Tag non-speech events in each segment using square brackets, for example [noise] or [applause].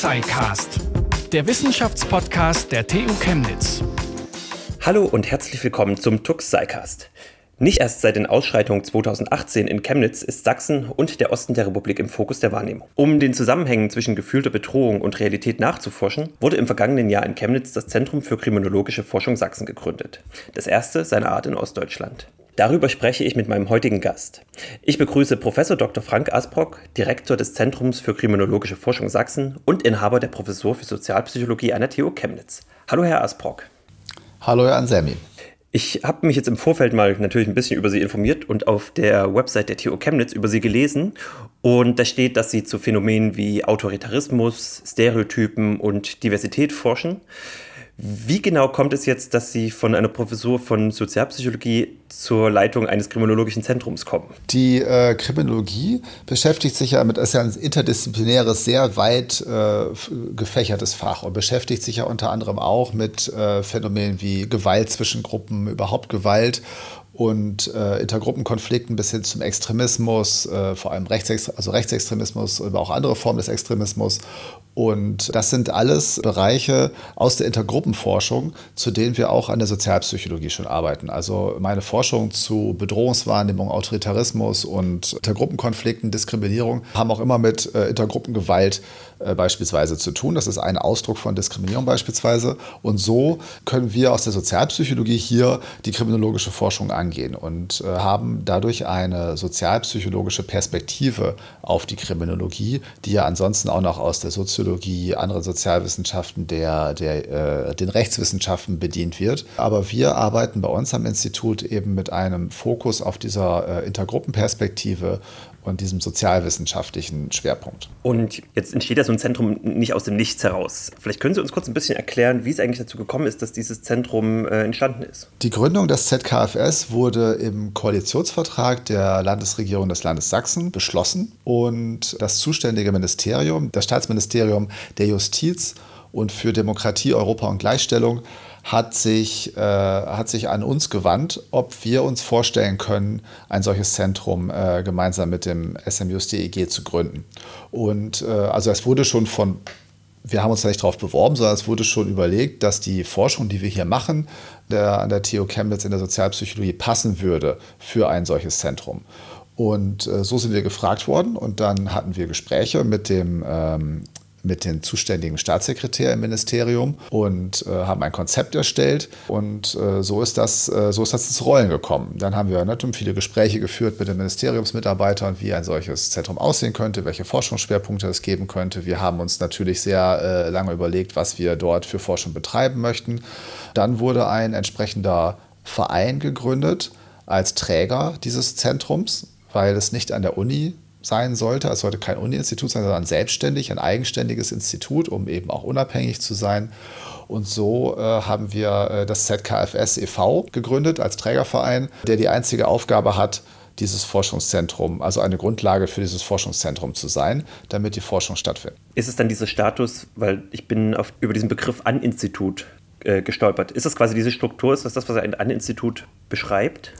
TUXIcast, der Wissenschaftspodcast der TU Chemnitz. Hallo und herzlich willkommen zum TUXIcast. Nicht erst seit den Ausschreitungen 2018 in Chemnitz ist Sachsen und der Osten der Republik im Fokus der Wahrnehmung. Um den Zusammenhängen zwischen gefühlter Bedrohung und Realität nachzuforschen, wurde im vergangenen Jahr in Chemnitz das Zentrum für Kriminologische Forschung Sachsen gegründet. Das erste seiner Art in Ostdeutschland. Darüber spreche ich mit meinem heutigen Gast. Ich begrüße Prof. Dr. Frank Asbrock, Direktor des Zentrums für Kriminologische Forschung Sachsen und Inhaber der Professur für Sozialpsychologie an der TU Chemnitz. Hallo, Herr Asbrock. Hallo, Herr Ansemi. Ich habe mich jetzt im Vorfeld mal natürlich ein bisschen über Sie informiert und auf der Website der TU Chemnitz über Sie gelesen. Und da steht, dass Sie zu Phänomenen wie Autoritarismus, Stereotypen und Diversität forschen. Wie genau kommt es jetzt, dass Sie von einer Professur von Sozialpsychologie zur Leitung eines kriminologischen Zentrums kommen? Die äh, Kriminologie beschäftigt sich ja mit, ist ja ein interdisziplinäres, sehr weit äh, gefächertes Fach und beschäftigt sich ja unter anderem auch mit äh, Phänomenen wie Gewalt zwischen Gruppen, überhaupt Gewalt und äh, Intergruppenkonflikten bis hin zum Extremismus, äh, vor allem Rechtsextre also Rechtsextremismus, aber auch andere Formen des Extremismus und das sind alles Bereiche aus der Intergruppenforschung, zu denen wir auch an der Sozialpsychologie schon arbeiten. Also meine Forschung zu Bedrohungswahrnehmung, Autoritarismus und Intergruppenkonflikten, Diskriminierung haben auch immer mit äh, Intergruppengewalt äh, beispielsweise zu tun. Das ist ein Ausdruck von Diskriminierung beispielsweise. Und so können wir aus der Sozialpsychologie hier die kriminologische Forschung angehen und äh, haben dadurch eine sozialpsychologische Perspektive auf die Kriminologie, die ja ansonsten auch noch aus der Soziologie, anderen Sozialwissenschaften, der, der, äh, den Rechtswissenschaften bedient wird. Aber wir arbeiten bei uns am Institut eben mit einem Fokus auf dieser äh, Intergruppenperspektive und diesem sozialwissenschaftlichen Schwerpunkt. Und jetzt entsteht ja so ein Zentrum nicht aus dem Nichts heraus. Vielleicht können Sie uns kurz ein bisschen erklären, wie es eigentlich dazu gekommen ist, dass dieses Zentrum äh, entstanden ist. Die Gründung des ZKFS wurde im Koalitionsvertrag der Landesregierung des Landes Sachsen beschlossen und das zuständige Ministerium, das Staatsministerium der Justiz und für Demokratie, Europa und Gleichstellung hat sich, äh, hat sich an uns gewandt, ob wir uns vorstellen können, ein solches Zentrum äh, gemeinsam mit dem SMUS-DEG zu gründen. Und äh, also es wurde schon von, wir haben uns da nicht darauf beworben, sondern es wurde schon überlegt, dass die Forschung, die wir hier machen, der, an der TU Chemnitz in der Sozialpsychologie passen würde für ein solches Zentrum. Und äh, so sind wir gefragt worden und dann hatten wir Gespräche mit dem ähm, mit dem zuständigen Staatssekretär im Ministerium und äh, haben ein Konzept erstellt. Und äh, so, ist das, äh, so ist das ins Rollen gekommen. Dann haben wir natürlich viele Gespräche geführt mit den Ministeriumsmitarbeitern, wie ein solches Zentrum aussehen könnte, welche Forschungsschwerpunkte es geben könnte. Wir haben uns natürlich sehr äh, lange überlegt, was wir dort für Forschung betreiben möchten. Dann wurde ein entsprechender Verein gegründet als Träger dieses Zentrums, weil es nicht an der Uni sein sollte. Es sollte kein Uni-Institut sein, sondern selbstständig, ein eigenständiges Institut, um eben auch unabhängig zu sein. Und so äh, haben wir äh, das ZKFS e.V. gegründet als Trägerverein, der die einzige Aufgabe hat, dieses Forschungszentrum, also eine Grundlage für dieses Forschungszentrum zu sein, damit die Forschung stattfindet. Ist es dann dieser Status, weil ich bin auf, über diesen Begriff An-Institut äh, gestolpert. Ist das quasi diese Struktur, ist das das, was ein An-Institut beschreibt?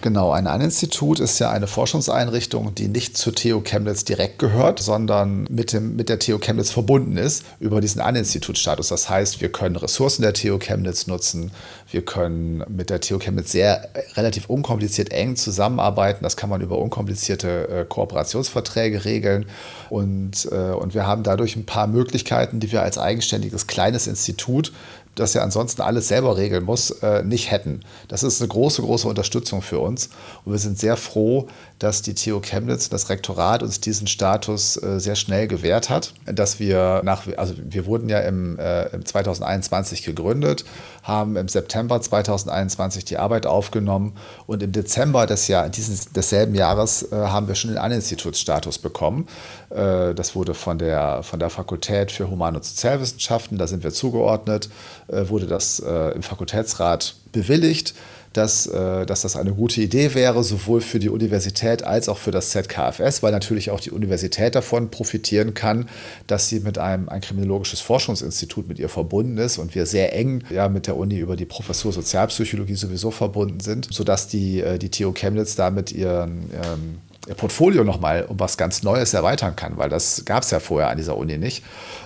Genau, ein An-Institut ist ja eine Forschungseinrichtung, die nicht zur TU Chemnitz direkt gehört, sondern mit, dem, mit der TU Chemnitz verbunden ist über diesen An-Institut-Status. Das heißt, wir können Ressourcen der TU Chemnitz nutzen, wir können mit der TU Chemnitz sehr relativ unkompliziert eng zusammenarbeiten. Das kann man über unkomplizierte äh, Kooperationsverträge regeln. Und, äh, und wir haben dadurch ein paar Möglichkeiten, die wir als eigenständiges kleines Institut das ja ansonsten alles selber regeln muss, äh, nicht hätten. Das ist eine große, große Unterstützung für uns. Und wir sind sehr froh, dass die TU Chemnitz, das Rektorat uns diesen Status äh, sehr schnell gewährt hat, dass wir nach, also wir wurden ja im, äh, im 2021 gegründet, haben im September 2021 die Arbeit aufgenommen und im Dezember des, Jahr, dieses, desselben Jahres äh, haben wir schon den Aninstitutsstatus bekommen. Äh, das wurde von der, von der Fakultät für Human- und Sozialwissenschaften, da sind wir zugeordnet, äh, wurde das im Fakultätsrat bewilligt dass, äh, dass das eine gute Idee wäre, sowohl für die Universität als auch für das ZKFS, weil natürlich auch die Universität davon profitieren kann, dass sie mit einem ein kriminologisches Forschungsinstitut mit ihr verbunden ist und wir sehr eng ja, mit der Uni über die Professur Sozialpsychologie sowieso verbunden sind, sodass die, äh, die TU Chemnitz da mit ihren, ähm, Portfolio nochmal um was ganz Neues erweitern kann, weil das gab es ja vorher an dieser Uni nicht.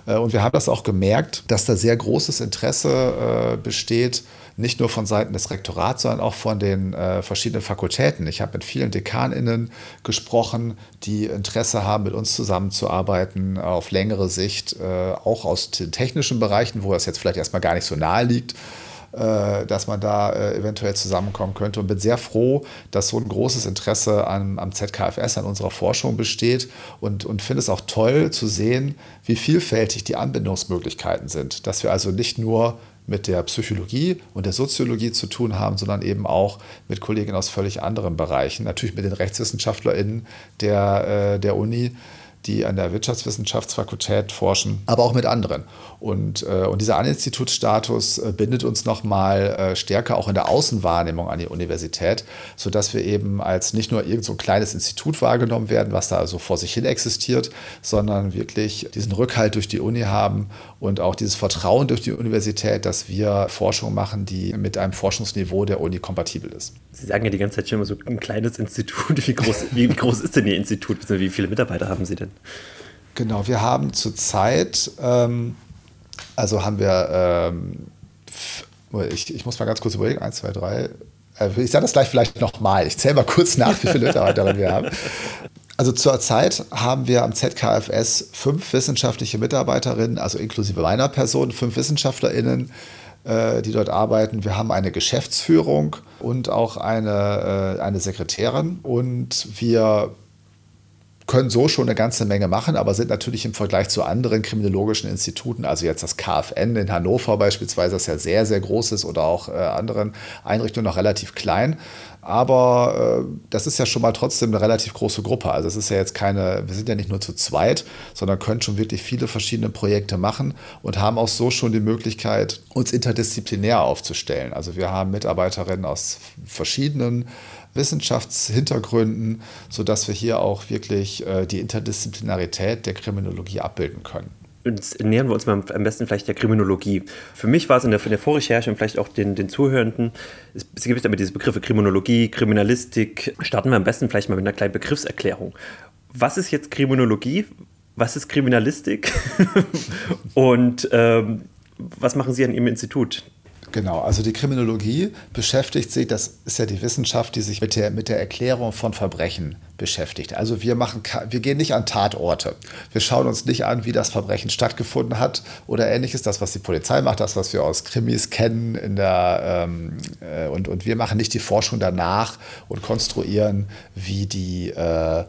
Äh, und wir haben das auch gemerkt, dass da sehr großes Interesse besteht, nicht nur von Seiten des Rektorats, sondern auch von den äh, verschiedenen Fakultäten. Ich habe mit vielen DekanInnen gesprochen, die Interesse haben, mit uns zusammenzuarbeiten auf längere Sicht, äh, auch aus den technischen Bereichen, wo das jetzt vielleicht erstmal gar nicht so nahe liegt äh, dass man da äh, eventuell zusammenkommen könnte und bin sehr froh, dass so ein großes Interesse an, am ZKFS, an unserer Forschung besteht und, und finde es auch toll zu sehen, wie vielfältig die Anbindungsmöglichkeiten sind. Dass wir also nicht nur mit der Psychologie und der Soziologie zu tun haben, sondern eben auch mit Kollegen aus völlig anderen Bereichen. Natürlich mit den RechtswissenschaftlerInnen der, äh, der Uni, die an der Wirtschaftswissenschaftsfakultät forschen, aber auch mit anderen. Und, äh, und dieser Aninstitutsstatus äh, bindet uns nochmal äh, stärker auch in der Außenwahrnehmung an die Universität, sodass wir eben als nicht nur irgend so ein kleines Institut wahrgenommen werden, was da also vor sich hin existiert, sondern wirklich diesen Rückhalt durch die Uni haben und auch dieses Vertrauen durch die Universität, dass wir Forschung machen, die mit einem Forschungsniveau der Uni kompatibel ist. Sie sagen ja die ganze Zeit schon immer so ein kleines Institut. Wie groß, wie groß ist denn Ihr Institut? Wie viele Mitarbeiter haben Sie denn? Genau, wir haben zurzeit, ähm, also haben wir, ähm, ich, ich muss mal ganz kurz überlegen, eins, zwei, drei, äh, ich sage das gleich vielleicht nochmal. Ich zähle mal kurz nach, wie viele Mitarbeiterinnen wir haben. Also zurzeit haben wir am ZKFS fünf wissenschaftliche Mitarbeiterinnen, also inklusive meiner Person, fünf WissenschaftlerInnen, äh, die dort arbeiten. Wir haben eine Geschäftsführung und auch eine, äh, eine Sekretärin. Und wir können so schon eine ganze Menge machen, aber sind natürlich im Vergleich zu anderen kriminologischen Instituten, also jetzt das KFN in Hannover beispielsweise, das ja sehr, sehr groß ist, oder auch äh, anderen Einrichtungen noch relativ klein. Aber äh, das ist ja schon mal trotzdem eine relativ große Gruppe. Also es ist ja jetzt keine, wir sind ja nicht nur zu zweit, sondern können schon wirklich viele verschiedene Projekte machen und haben auch so schon die Möglichkeit, uns interdisziplinär aufzustellen. Also wir haben Mitarbeiterinnen aus verschiedenen Wissenschaftshintergründen, sodass wir hier auch wirklich äh, die Interdisziplinarität der Kriminologie abbilden können jetzt nähern wir uns mal am besten vielleicht der Kriminologie. Für mich war es in der, in der Vorrecherche und vielleicht auch den, den Zuhörenden, es, es gibt damit diese Begriffe Kriminologie, Kriminalistik. Starten wir am besten vielleicht mal mit einer kleinen Begriffserklärung. Was ist jetzt Kriminologie? Was ist Kriminalistik? [laughs] und ähm, was machen Sie an Ihrem Institut? Genau, also die Kriminologie beschäftigt sich, das ist ja die Wissenschaft, die sich mit der, mit der Erklärung von Verbrechen beschäftigt. Also wir, machen, wir gehen nicht an Tatorte. Wir schauen uns nicht an, wie das Verbrechen stattgefunden hat oder ähnliches. Das, was die Polizei macht, das, was wir aus Krimis kennen. In der, ähm, äh, und, und wir machen nicht die Forschung danach und konstruieren, wie die... Äh,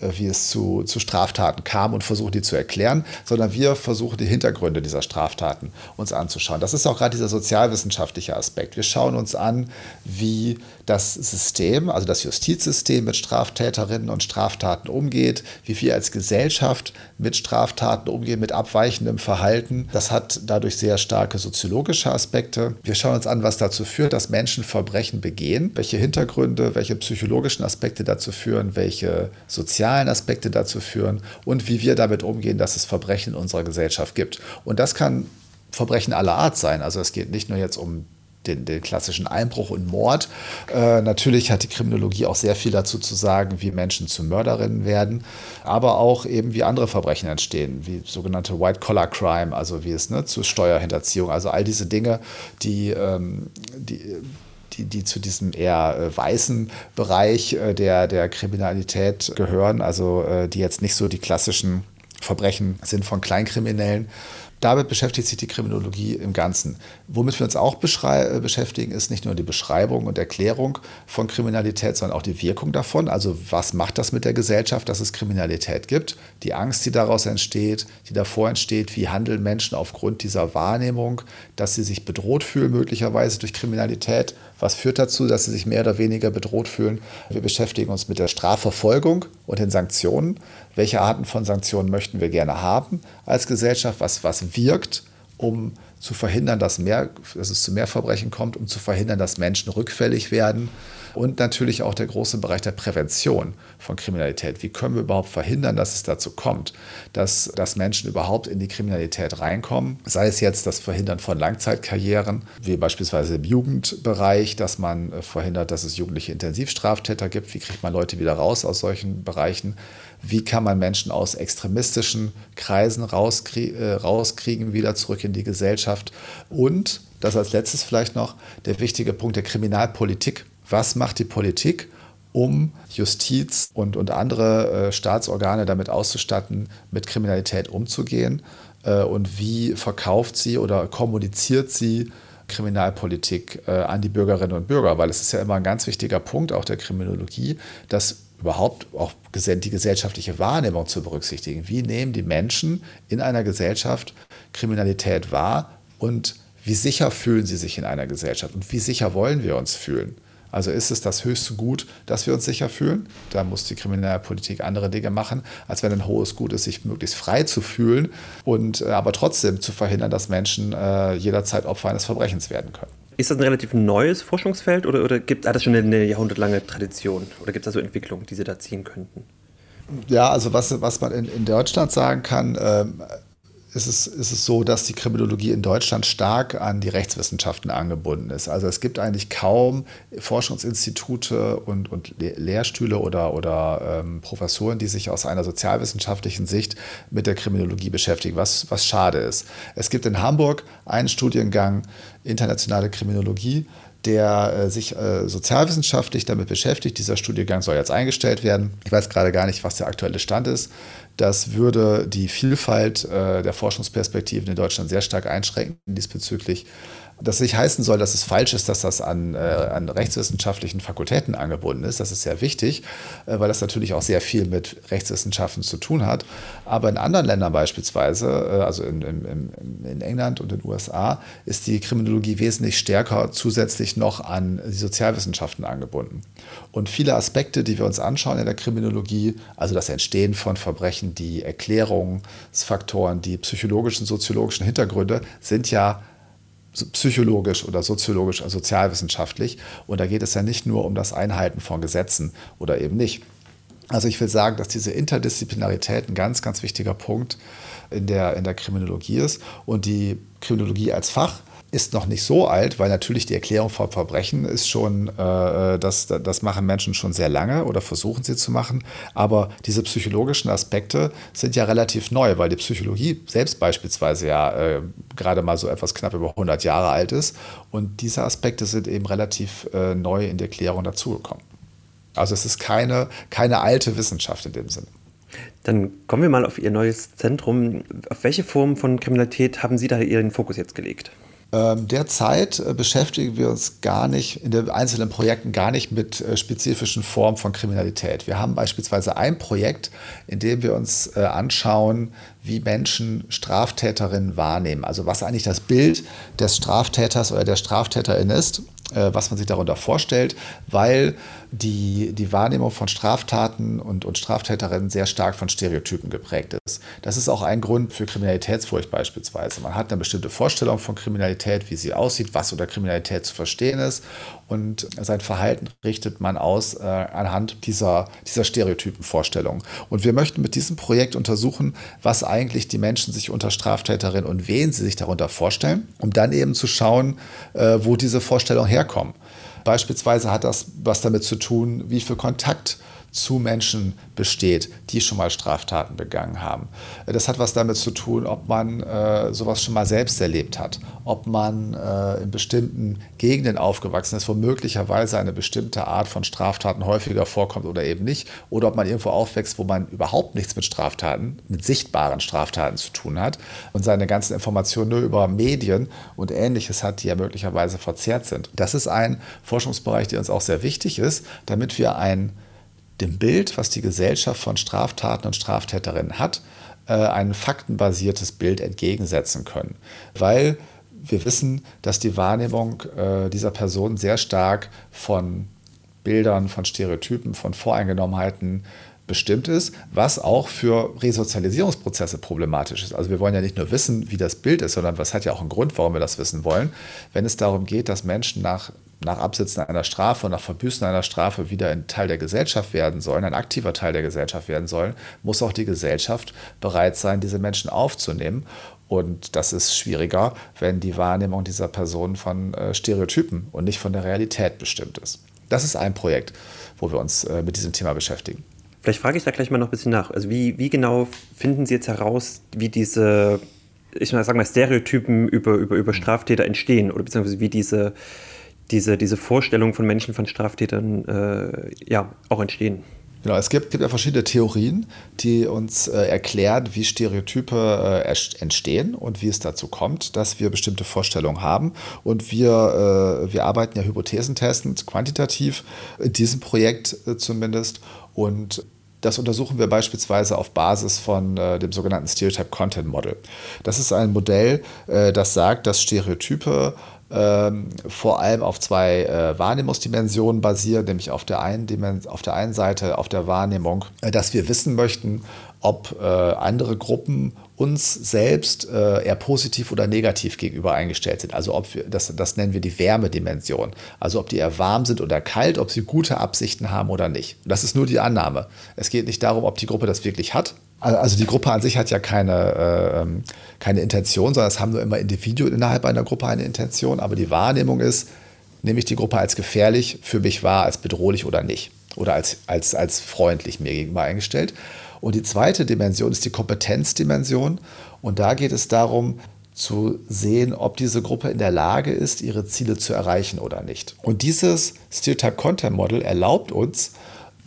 wie es zu, zu Straftaten kam und versuchen, die zu erklären, sondern wir versuchen, die Hintergründe dieser Straftaten uns anzuschauen. Das ist auch gerade dieser sozialwissenschaftliche Aspekt. Wir schauen uns an, wie das System, also das Justizsystem mit Straftäterinnen und Straftaten umgeht, wie wir als Gesellschaft mit Straftaten umgehen, mit abweichendem Verhalten. Das hat dadurch sehr starke soziologische Aspekte. Wir schauen uns an, was dazu führt, dass Menschen Verbrechen begehen, welche Hintergründe, welche psychologischen Aspekte dazu führen, welche sozialen Aspekte dazu führen und wie wir damit umgehen, dass es Verbrechen in unserer Gesellschaft gibt. Und das kann Verbrechen aller Art sein. Also es geht nicht nur jetzt um den, den, klassischen Einbruch und Mord. Äh, natürlich hat die Kriminologie auch sehr viel dazu zu sagen, wie Menschen zu Mörderinnen werden, aber auch eben wie andere Verbrechen entstehen, wie sogenannte White-Collar-Crime, also wie es ne, zu Steuerhinterziehung, also all diese Dinge, die, ähm, die die, die zu diesem eher äh, weißen Bereich äh, der, der Kriminalität gehören, also äh, die jetzt nicht so die klassischen Verbrechen sind von Kleinkriminellen. Damit beschäftigt sich die Kriminologie im Ganzen. Womit wir uns auch äh, beschäftigen, ist nicht nur die Beschreibung und Erklärung von Kriminalität, sondern auch die Wirkung davon. Also was macht das mit der Gesellschaft, dass es Kriminalität gibt? Die Angst, die daraus entsteht, die davor entsteht, wie handeln Menschen aufgrund dieser Wahrnehmung, dass sie sich bedroht fühlen, möglicherweise durch Kriminalität. Was führt dazu, dass sie sich mehr oder weniger bedroht fühlen? Wir beschäftigen uns mit der Strafverfolgung und den Sanktionen. Welche Arten von Sanktionen möchten wir gerne haben als Gesellschaft? Was, was wirkt, um zu verhindern, dass, mehr, dass es zu mehr Verbrechen kommt, um zu verhindern, dass Menschen rückfällig werden und natürlich auch der große Bereich der Prävention von Kriminalität. Wie können wir überhaupt verhindern, dass es dazu kommt, dass, dass Menschen überhaupt in die Kriminalität reinkommen? Sei es jetzt das Verhindern von Langzeitkarrieren, wie beispielsweise im Jugendbereich, dass man äh, verhindert, dass es jugendliche Intensivstraftäter gibt. Wie kriegt man Leute wieder raus aus solchen Bereichen? Wie kann man Menschen aus extremistischen Kreisen rauskrie äh, rauskriegen, wieder zurück in die Gesellschaft? Und, das als letztes vielleicht noch, der wichtige Punkt der Kriminalpolitik was macht die Politik, um Justiz und, und andere äh, Staatsorgane damit auszustatten, mit Kriminalität umzugehen äh, und wie verkauft sie oder kommuniziert sie Kriminalpolitik äh, an die Bürgerinnen und Bürger, weil es ist ja immer ein ganz wichtiger Punkt auch der Kriminologie, dass überhaupt auch die gesellschaftliche Wahrnehmung zu berücksichtigen. Wie nehmen die Menschen in einer Gesellschaft Kriminalität wahr und wie sicher fühlen sie sich in einer Gesellschaft und wie sicher wollen wir uns fühlen? Also ist es das höchste Gut, dass wir uns sicher fühlen. Da muss die Kriminalpolitik andere Dinge machen, als wenn ein hohes Gut ist, sich möglichst frei zu fühlen und äh, aber trotzdem zu verhindern, dass Menschen äh, jederzeit Opfer eines Verbrechens werden können. Ist das ein relativ neues Forschungsfeld oder, oder gibt, hat das schon eine jahrhundertlange Tradition? Oder gibt es da so Entwicklungen, die Sie da ziehen könnten? Ja, also was, was man in, in Deutschland sagen kann, ähm, ist es, ist es so, dass die Kriminologie in Deutschland stark an die Rechtswissenschaften angebunden ist. Also es gibt eigentlich kaum Forschungsinstitute und, und Lehrstühle oder, oder ähm, Professoren, die sich aus einer sozialwissenschaftlichen Sicht mit der Kriminologie beschäftigen, was, was schade ist. Es gibt in Hamburg einen Studiengang internationale Kriminologie, der äh, sich äh, sozialwissenschaftlich damit beschäftigt. Dieser Studiengang soll jetzt eingestellt werden. Ich weiß gerade gar nicht, was der aktuelle Stand ist. Das würde die Vielfalt äh, der Forschungsperspektiven in Deutschland sehr stark einschränken diesbezüglich. Das nicht heißen soll, dass es falsch ist, dass das an, äh, an rechtswissenschaftlichen Fakultäten angebunden ist. Das ist sehr wichtig, äh, weil das natürlich auch sehr viel mit Rechtswissenschaften zu tun hat. Aber in anderen Ländern beispielsweise, äh, also in, in, in, England und in den USA, ist die Kriminologie wesentlich stärker zusätzlich noch an die Sozialwissenschaften angebunden. Und viele Aspekte, die wir uns anschauen in der Kriminologie, also das Entstehen von Verbrechen, die Erklärungsfaktoren, die psychologischen, soziologischen Hintergründe, sind ja psychologisch oder soziologisch, also sozialwissenschaftlich. Und da geht es ja nicht nur um das Einhalten von Gesetzen oder eben nicht. Also ich will sagen, dass diese Interdisziplinarität ein ganz, ganz wichtiger Punkt in der, in der Kriminologie ist. Und die Kriminologie als Fach ist noch nicht so alt, weil natürlich die Erklärung von Verbrechen ist schon, äh, das, das machen Menschen schon sehr lange oder versuchen sie zu machen. Aber diese psychologischen Aspekte sind ja relativ neu, weil die Psychologie selbst beispielsweise ja äh, gerade mal so etwas knapp über 100 Jahre alt ist. Und diese Aspekte sind eben relativ äh, neu in die Erklärung dazugekommen. Also es ist keine, keine alte Wissenschaft in dem Sinne. Dann kommen wir mal auf Ihr neues Zentrum. Auf welche Form von Kriminalität haben Sie da Ihren Fokus jetzt gelegt? Ähm, derzeit äh, beschäftigen wir uns gar nicht in den einzelnen Projekten gar nicht mit äh, spezifischen Formen von Kriminalität. Wir haben beispielsweise ein Projekt, in dem wir uns äh, anschauen, wie Menschen Straftäterinnen wahrnehmen. Also was eigentlich das Bild des Straftäters oder der Straftäterin ist was man sich darunter vorstellt, weil die, die Wahrnehmung von Straftaten und, und Straftäterinnen sehr stark von Stereotypen geprägt ist. Das ist auch ein Grund für Kriminalitätsfurcht beispielsweise. Man hat eine bestimmte Vorstellung von Kriminalität, wie sie aussieht, was unter Kriminalität zu verstehen ist und sein Verhalten richtet man aus äh, anhand dieser, dieser Stereotypenvorstellung. Und wir möchten mit diesem Projekt untersuchen, was eigentlich die Menschen sich unter Straftäterinnen und wen sie sich darunter vorstellen, um dann eben zu schauen, äh, wo diese Vorstellungen herkommen. Beispielsweise hat das was damit zu tun, wie viel Kontakt zu Menschen besteht, die schon mal Straftaten begangen haben. Das hat was damit zu tun, ob man äh, sowas schon mal selbst erlebt hat, ob man äh, in bestimmten Gegenden aufgewachsen ist, wo möglicherweise eine bestimmte Art von Straftaten häufiger vorkommt oder eben nicht, oder ob man irgendwo aufwächst, wo man überhaupt nichts mit Straftaten, mit sichtbaren Straftaten zu tun hat und seine ganzen Informationen nur über Medien und ähnliches hat, die ja möglicherweise verzerrt sind. Das ist ein Forschungsbereich, der uns auch sehr wichtig ist, damit wir ein dem Bild, was die Gesellschaft von Straftaten und Straftäterinnen hat, äh, ein faktenbasiertes Bild entgegensetzen können. Weil wir wissen, dass die Wahrnehmung äh, dieser Person sehr stark von Bildern, von Stereotypen, von Voreingenommenheiten bestimmt ist, was auch für Resozialisierungsprozesse problematisch ist. Also wir wollen ja nicht nur wissen, wie das Bild ist, sondern was hat ja auch einen Grund, warum wir das wissen wollen. Wenn es darum geht, dass Menschen nach, nach Absitzen einer Strafe und nach Verbüßen einer Strafe wieder ein Teil der Gesellschaft werden sollen, ein aktiver Teil der Gesellschaft werden sollen, muss auch die Gesellschaft bereit sein, diese Menschen aufzunehmen. Und das ist schwieriger, wenn die Wahrnehmung dieser Person von äh, Stereotypen und nicht von der Realität bestimmt ist. Das ist ein Projekt, wo wir uns äh, mit diesem Thema beschäftigen. Vielleicht frage ich da gleich mal noch ein bisschen nach. Also wie, wie genau finden Sie jetzt heraus, wie diese, ich sage mal, Stereotypen über, über, über Straftäter entstehen oder beziehungsweise wie diese, diese, diese Vorstellungen von Menschen, von Straftätern äh, ja, auch entstehen? Genau, es gibt, gibt ja verschiedene Theorien, die uns äh, erklären, wie Stereotype äh, entstehen und wie es dazu kommt, dass wir bestimmte Vorstellungen haben. Und wir, äh, wir arbeiten ja hypothesentestend, quantitativ, in diesem Projekt äh, zumindest. Und das untersuchen wir beispielsweise auf Basis von äh, dem sogenannten Stereotype Content Model. Das ist ein Modell, äh, das sagt, dass Stereotype ähm, vor allem auf zwei äh, Wahrnehmungsdimensionen basieren, nämlich auf der, einen auf der einen Seite auf der Wahrnehmung, äh, dass wir wissen möchten, ob äh, andere Gruppen uns selbst äh, eher positiv oder negativ gegenüber eingestellt sind. Also ob wir, das, das nennen wir die Wärmedimension. Also ob die eher warm sind oder kalt, ob sie gute Absichten haben oder nicht. das ist nur die Annahme. Es geht nicht darum, ob die Gruppe das wirklich hat. Also die Gruppe an sich hat ja keine, äh, ähm, keine Intention, sondern es haben nur immer Individuen innerhalb einer Gruppe eine Intention. Aber die Wahrnehmung ist, nehme ich die Gruppe als gefährlich für mich wahr, als bedrohlich oder nicht. Oder als, als, als freundlich mir gegenüber eingestellt. Und die zweite Dimension ist die Kompetenzdimension. Und da geht es darum, zu sehen, ob diese Gruppe in der Lage ist, ihre Ziele zu erreichen oder nicht. Und dieses Stereotype Content Model erlaubt uns,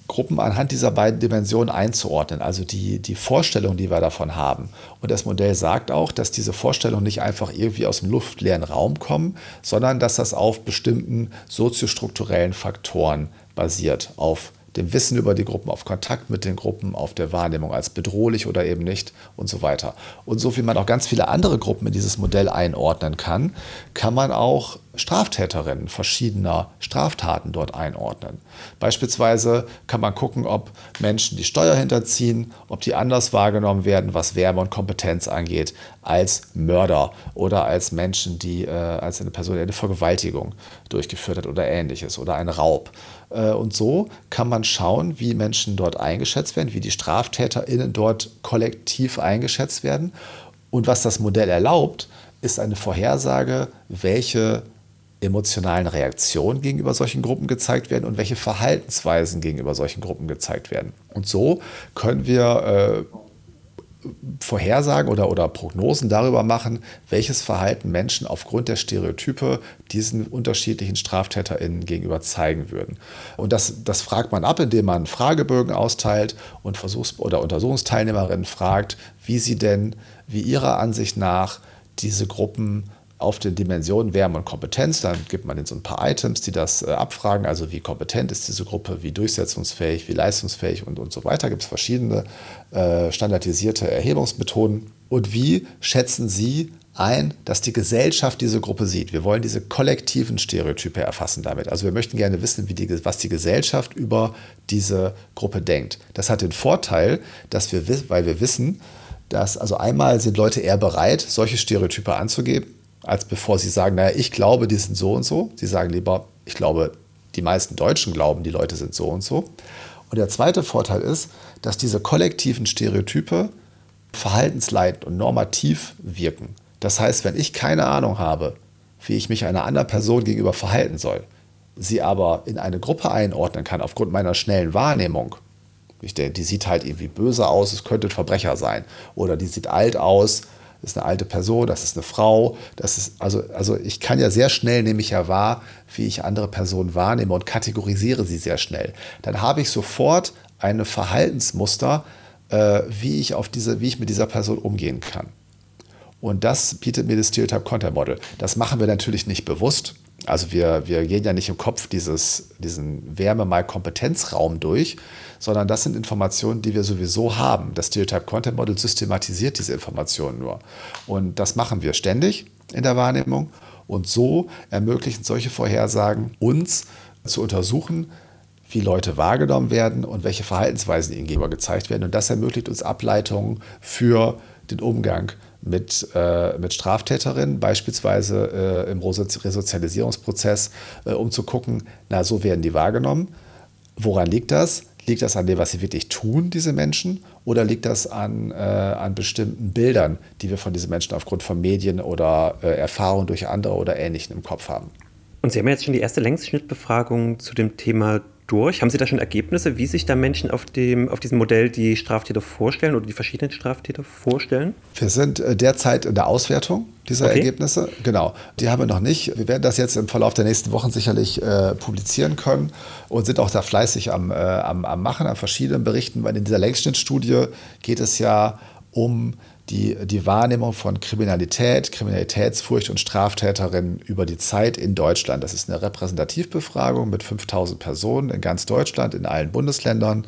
Gruppen anhand dieser beiden Dimensionen einzuordnen, also die, die Vorstellung, die wir davon haben. Und das Modell sagt auch, dass diese Vorstellungen nicht einfach irgendwie aus dem luftleeren Raum kommen, sondern dass das auf bestimmten soziostrukturellen Faktoren basiert, auf dem Wissen über die Gruppen, auf Kontakt mit den Gruppen, auf der Wahrnehmung als bedrohlich oder eben nicht und so weiter. Und so wie man auch ganz viele andere Gruppen in dieses Modell einordnen kann, kann man auch Straftäterinnen verschiedener Straftaten dort einordnen. Beispielsweise kann man gucken, ob Menschen die Steuer hinterziehen, ob die anders wahrgenommen werden, was Wärme und Kompetenz angeht, als Mörder oder als Menschen, die äh, als eine Person eine Vergewaltigung durchgeführt hat oder ähnliches oder einen Raub. Äh, und so kann man schauen, wie Menschen dort eingeschätzt werden, wie die StraftäterInnen dort kollektiv eingeschätzt werden. Und was das Modell erlaubt, ist eine Vorhersage, welche emotionalen Reaktionen gegenüber solchen Gruppen gezeigt werden und welche Verhaltensweisen gegenüber solchen Gruppen gezeigt werden. Und so können wir äh, Vorhersagen oder, oder Prognosen darüber machen, welches Verhalten Menschen aufgrund der Stereotype diesen unterschiedlichen StraftäterInnen gegenüber zeigen würden. Und das, das fragt man ab, indem man Fragebögen austeilt und Versuchs- oder Untersuchungsteilnehmerinnen fragt, wie sie denn, wie ihrer Ansicht nach diese Gruppen auf den Dimensionen Wärme und Kompetenz. Dann gibt man ihnen so ein paar Items, die das äh, abfragen. Also wie kompetent ist diese Gruppe, wie durchsetzungsfähig, wie leistungsfähig und, und so weiter. Gibt es verschiedene äh, standardisierte Erhebungsmethoden. Und wie schätzen Sie ein, dass die Gesellschaft diese Gruppe sieht. Wir wollen diese kollektiven Stereotype erfassen damit. Also wir möchten gerne wissen, die, was die Gesellschaft über diese Gruppe denkt. Das hat den Vorteil, dass wir, weil wir wissen, dass also einmal sind Leute eher bereit, solche Stereotype anzugeben als bevor sie sagen, naja, ich glaube, die sind so und so. Sie sagen lieber, ich glaube, die meisten Deutschen glauben, die Leute sind so und so. Und der zweite Vorteil ist, dass diese kollektiven Stereotype verhaltensleitend und normativ wirken. Das heißt, wenn ich keine Ahnung habe, wie ich mich einer anderen Person gegenüber verhalten soll, sie aber in eine Gruppe einordnen kann aufgrund meiner schnellen Wahrnehmung, ich denke, die sieht halt irgendwie böse aus, es könnte ein Verbrecher sein, oder die sieht alt aus, das ist eine alte Person, das ist eine Frau. Das ist, also, also ich kann ja sehr schnell, nehme ich ja wahr, wie ich andere Personen wahrnehme und kategorisiere sie sehr schnell. Dann habe ich sofort eine Verhaltensmuster, äh, wie, ich auf diese, wie ich mit dieser Person umgehen kann. Und das bietet mir das Stereotype Content Model. Das machen wir natürlich nicht bewusst. Also wir, wir gehen ja nicht im Kopf dieses, diesen Wärme-mal-Kompetenzraum durch, sondern das sind Informationen, die wir sowieso haben. Das Stereotype Content Model systematisiert diese Informationen nur. Und das machen wir ständig in der Wahrnehmung. Und so ermöglichen solche Vorhersagen uns zu untersuchen, wie Leute wahrgenommen werden und welche Verhaltensweisen ihnen gegenüber gezeigt werden. Und das ermöglicht uns Ableitungen für den Umgang mit, äh, mit Straftäterinnen, beispielsweise äh, im Resozialisierungsprozess, äh, um zu gucken, na, so werden die wahrgenommen. Woran liegt das? Liegt das an dem, was sie wirklich tun, diese Menschen? Oder liegt das an, äh, an bestimmten Bildern, die wir von diesen Menschen aufgrund von Medien oder äh, Erfahrungen durch andere oder Ähnlichem im Kopf haben? Und Sie haben jetzt schon die erste Längsschnittbefragung zu dem Thema durch. Haben Sie da schon Ergebnisse, wie sich da Menschen auf, dem, auf diesem Modell die Straftäter vorstellen oder die verschiedenen Straftäter vorstellen? Wir sind äh, derzeit in der Auswertung dieser okay. Ergebnisse. Genau, die haben wir noch nicht. Wir werden das jetzt im Verlauf der nächsten Wochen sicherlich äh, publizieren können und sind auch da fleißig am, äh, am, am Machen, an verschiedenen Berichten, weil in dieser Längsschnittstudie geht es ja um die, die Wahrnehmung von Kriminalität, Kriminalitätsfurcht und Straftäterinnen über die Zeit in Deutschland. Das ist eine Repräsentativbefragung mit 5000 Personen in ganz Deutschland, in allen Bundesländern.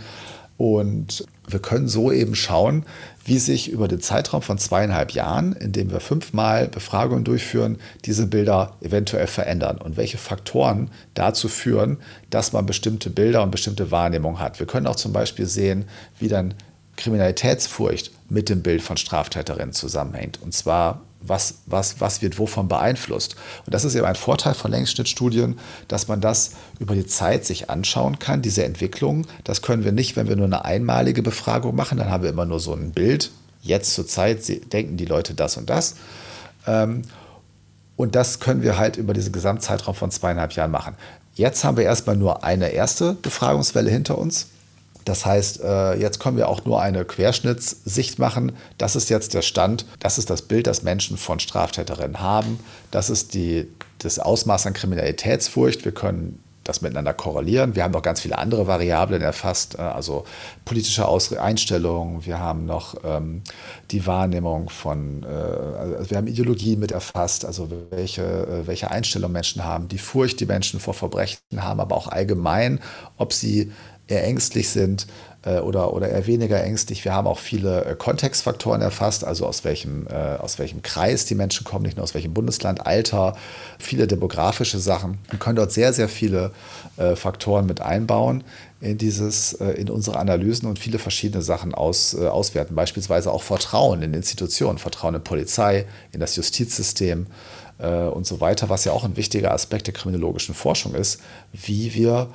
Und wir können so eben schauen, wie sich über den Zeitraum von zweieinhalb Jahren, in dem wir fünfmal Befragungen durchführen, diese Bilder eventuell verändern und welche Faktoren dazu führen, dass man bestimmte Bilder und bestimmte Wahrnehmungen hat. Wir können auch zum Beispiel sehen, wie dann Kriminalitätsfurcht mit dem Bild von Straftäterinnen zusammenhängt. Und zwar, was, was, was wird wovon beeinflusst. Und das ist eben ein Vorteil von Längsschnittstudien, dass man das über die Zeit sich anschauen kann, diese Entwicklung. Das können wir nicht, wenn wir nur eine einmalige Befragung machen, dann haben wir immer nur so ein Bild. Jetzt zur Zeit denken die Leute das und das. Ähm, und das können wir halt über diesen Gesamtzeitraum von zweieinhalb Jahren machen. Jetzt haben wir erstmal nur eine erste Befragungswelle hinter uns. Das heißt, äh, jetzt können wir auch nur eine Querschnittssicht machen. Das ist jetzt der Stand, das ist das Bild, das Menschen von Straftäterinnen haben. Das ist die, das Ausmaß an Kriminalitätsfurcht. Wir können das miteinander korrelieren. Wir haben noch ganz viele andere Variablen erfasst, äh, also politische Einstellungen. Wir haben noch ähm, die Wahrnehmung von, äh, also wir haben Ideologie mit erfasst, also welche, äh, welche Einstellung Menschen haben, die Furcht, die Menschen vor Verbrechen haben, aber auch allgemein, ob sie eher ängstlich sind äh, oder, oder eher weniger ängstlich. Wir haben auch viele äh, Kontextfaktoren erfasst, also aus welchem, äh, aus welchem Kreis die Menschen kommen, nicht nur aus welchem Bundesland, Alter, viele demografische Sachen. Wir können dort sehr, sehr viele äh, Faktoren mit einbauen in, dieses, äh, in unsere Analysen und viele verschiedene Sachen aus, äh, auswerten. Beispielsweise auch Vertrauen in Institutionen, Vertrauen in Polizei, in das Justizsystem und so weiter, was ja auch ein wichtiger Aspekt der kriminologischen Forschung ist, wie wir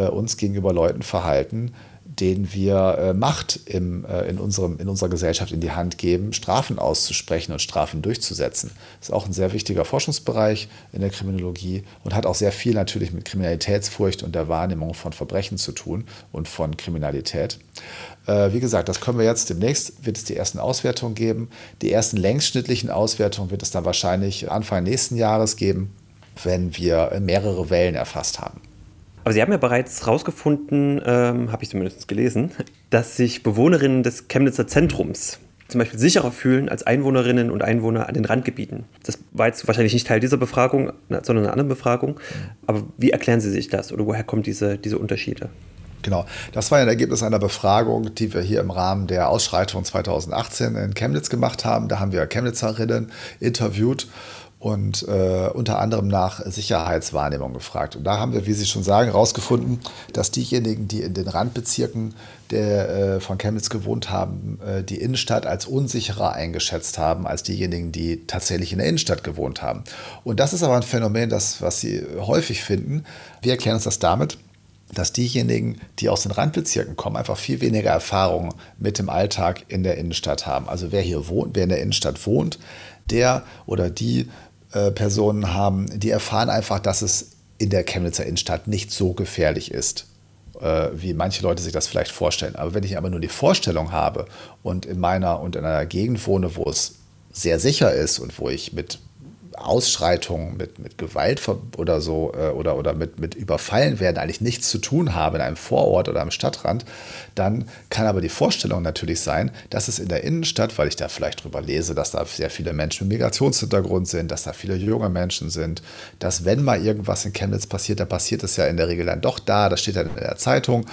äh, uns gegenüber Leuten verhalten, denen wir äh, Macht im, äh, in, unserem, in unserer Gesellschaft in die Hand geben, Strafen auszusprechen und Strafen durchzusetzen. Das ist auch ein sehr wichtiger Forschungsbereich in der Kriminologie und hat auch sehr viel natürlich mit Kriminalitätsfurcht und der Wahrnehmung von Verbrechen zu tun und von Kriminalität. Äh, wie gesagt, das können wir jetzt demnächst, wird es die ersten Auswertungen geben. Die ersten längsschnittlichen Auswertungen wird es dann wahrscheinlich Anfang nächsten Jahres geben, wenn wir mehrere Wellen erfasst haben. Aber Sie haben ja bereits herausgefunden, ähm, habe ich zumindest gelesen, dass sich Bewohnerinnen des Chemnitzer Zentrums zum Beispiel sicherer fühlen als Einwohnerinnen und Einwohner an den Randgebieten. Das war jetzt wahrscheinlich nicht Teil dieser Befragung, sondern einer anderen Befragung. Aber wie erklären Sie sich das oder woher kommen diese, diese Unterschiede? Genau, das war ein Ergebnis einer Befragung, die wir hier im Rahmen der Ausschreitung 2018 in Chemnitz gemacht haben. Da haben wir Chemnitzerinnen interviewt und äh, unter anderem nach Sicherheitswahrnehmung gefragt. Und da haben wir, wie Sie schon sagen, herausgefunden, dass diejenigen, die in den Randbezirken der, äh, von Chemnitz gewohnt haben, äh, die Innenstadt als unsicherer eingeschätzt haben als diejenigen, die tatsächlich in der Innenstadt gewohnt haben. Und das ist aber ein Phänomen, das, was Sie häufig finden. Wir erklären uns das damit, dass diejenigen, die aus den Randbezirken kommen, einfach viel weniger Erfahrung mit dem Alltag in der Innenstadt haben. Also wer hier wohnt, wer in der Innenstadt wohnt, der oder die äh, Personen haben, die erfahren einfach, dass es in der Chemnitzer Innenstadt nicht so gefährlich ist, äh, wie manche Leute sich das vielleicht vorstellen. Aber wenn ich aber nur die Vorstellung habe und in meiner und in einer Gegend wohne, wo es sehr sicher ist und wo ich mit Ausschreitungen, mit, mit Gewalt oder so äh, oder, oder mit, mit Überfallen werden eigentlich nichts zu tun haben in einem Vorort oder am Stadtrand, dann kann aber die Vorstellung natürlich sein, dass es in der Innenstadt, weil ich da vielleicht drüber lese, dass da sehr viele Menschen mit Migrationshintergrund sind, dass da viele junge Menschen sind, dass wenn mal irgendwas in Chemnitz passiert, dann passiert es ja in der Regel dann doch da, das steht dann in der Zeitung,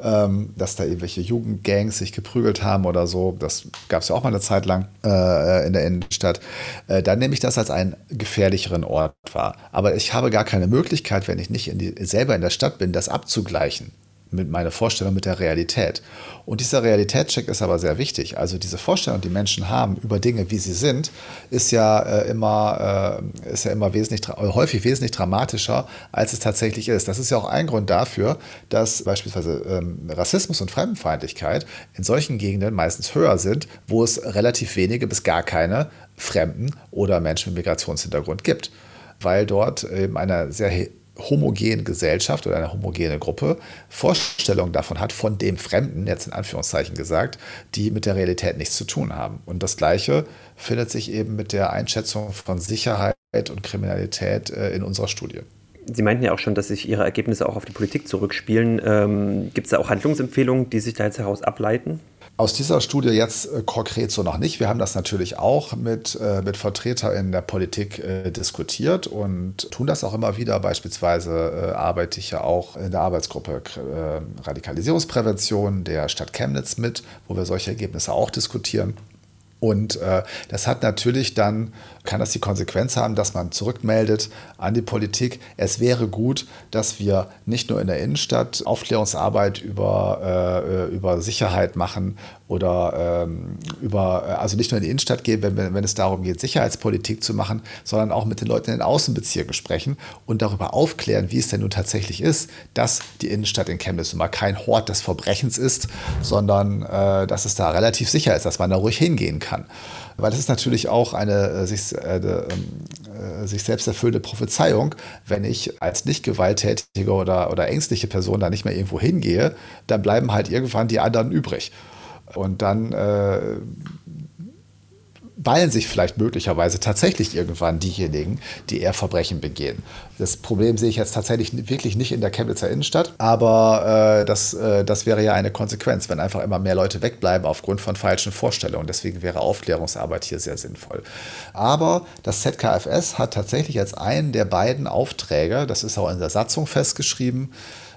ähm, dass da irgendwelche Jugendgangs sich geprügelt haben oder so, das gab es ja auch mal eine Zeit lang äh, in der Innenstadt, äh, dann nehme ich das als einen gefährlicheren Ort wahr. Aber ich habe gar keine Möglichkeit, wenn ich nicht in die, selber in der Stadt bin, das abzugleichen mit meiner Vorstellung mit der Realität. Und dieser Realitätscheck ist aber sehr wichtig. Also diese Vorstellung, die Menschen haben über Dinge, wie sie sind, ist ja äh, immer, äh, ist ja immer wesentlich, häufig wesentlich dramatischer, als es tatsächlich ist. Das ist ja auch ein Grund dafür, dass beispielsweise ähm, Rassismus und Fremdenfeindlichkeit in solchen Gegenden meistens höher sind, wo es relativ wenige bis gar keine Fremden oder Menschen mit Migrationshintergrund gibt. Weil dort eben eine sehr homogene Gesellschaft oder eine homogene Gruppe Vorstellungen davon hat, von dem Fremden, jetzt in Anführungszeichen gesagt, die mit der Realität nichts zu tun haben. Und das Gleiche findet sich eben mit der Einschätzung von Sicherheit und Kriminalität äh, in unserer Studie. Sie meinten ja auch schon, dass sich Ihre Ergebnisse auch auf die Politik zurückspielen. Ähm, Gibt es da auch Handlungsempfehlungen, die sich da jetzt heraus ableiten? Aus dieser Studie jetzt äh, konkret so noch nicht. Wir haben das natürlich auch mit, äh, mit Vertretern in der Politik äh, diskutiert und tun das auch immer wieder. Beispielsweise arbeite ich ja auch in der Arbeitsgruppe Radikalisierungsprävention der Stadt Chemnitz mit, wo wir solche Ergebnisse auch diskutieren. Und äh, das hat natürlich dann, kann das die Konsequenz haben, dass man zurückmeldet an die Politik, es wäre gut, dass wir nicht nur in der Innenstadt Aufklärungsarbeit über, äh, über Sicherheit machen oder ähm, über, äh, also nicht nur in die Innenstadt gehen, wenn, wenn es darum geht, Sicherheitspolitik zu machen, sondern auch mit den Leuten in den Außenbezirken sprechen und darüber aufklären, wie es denn nun tatsächlich ist, dass die Innenstadt in Chemnitz nun mal kein Hort des Verbrechens ist, sondern äh, dass es da relativ sicher ist, dass man da ruhig hingehen kann kann. Weil das ist natürlich auch eine äh, sich, äh, äh, sich selbst erfüllende Prophezeiung. Wenn ich als nicht gewalttätige oder, oder ängstliche Person da nicht mehr irgendwo hingehe, dann bleiben halt irgendwann die anderen übrig. Und dann äh, ballen sich vielleicht möglicherweise tatsächlich irgendwann diejenigen, die eher Verbrechen begehen. Das Problem sehe ich jetzt tatsächlich wirklich nicht in der Chemnitzer Innenstadt, aber äh, das, äh, das wäre ja eine Konsequenz, wenn einfach immer mehr Leute wegbleiben aufgrund von falschen Vorstellungen. Deswegen wäre Aufklärungsarbeit hier sehr sinnvoll. Aber das ZKFS hat tatsächlich als einen der beiden Aufträge, das ist auch in der Satzung festgeschrieben,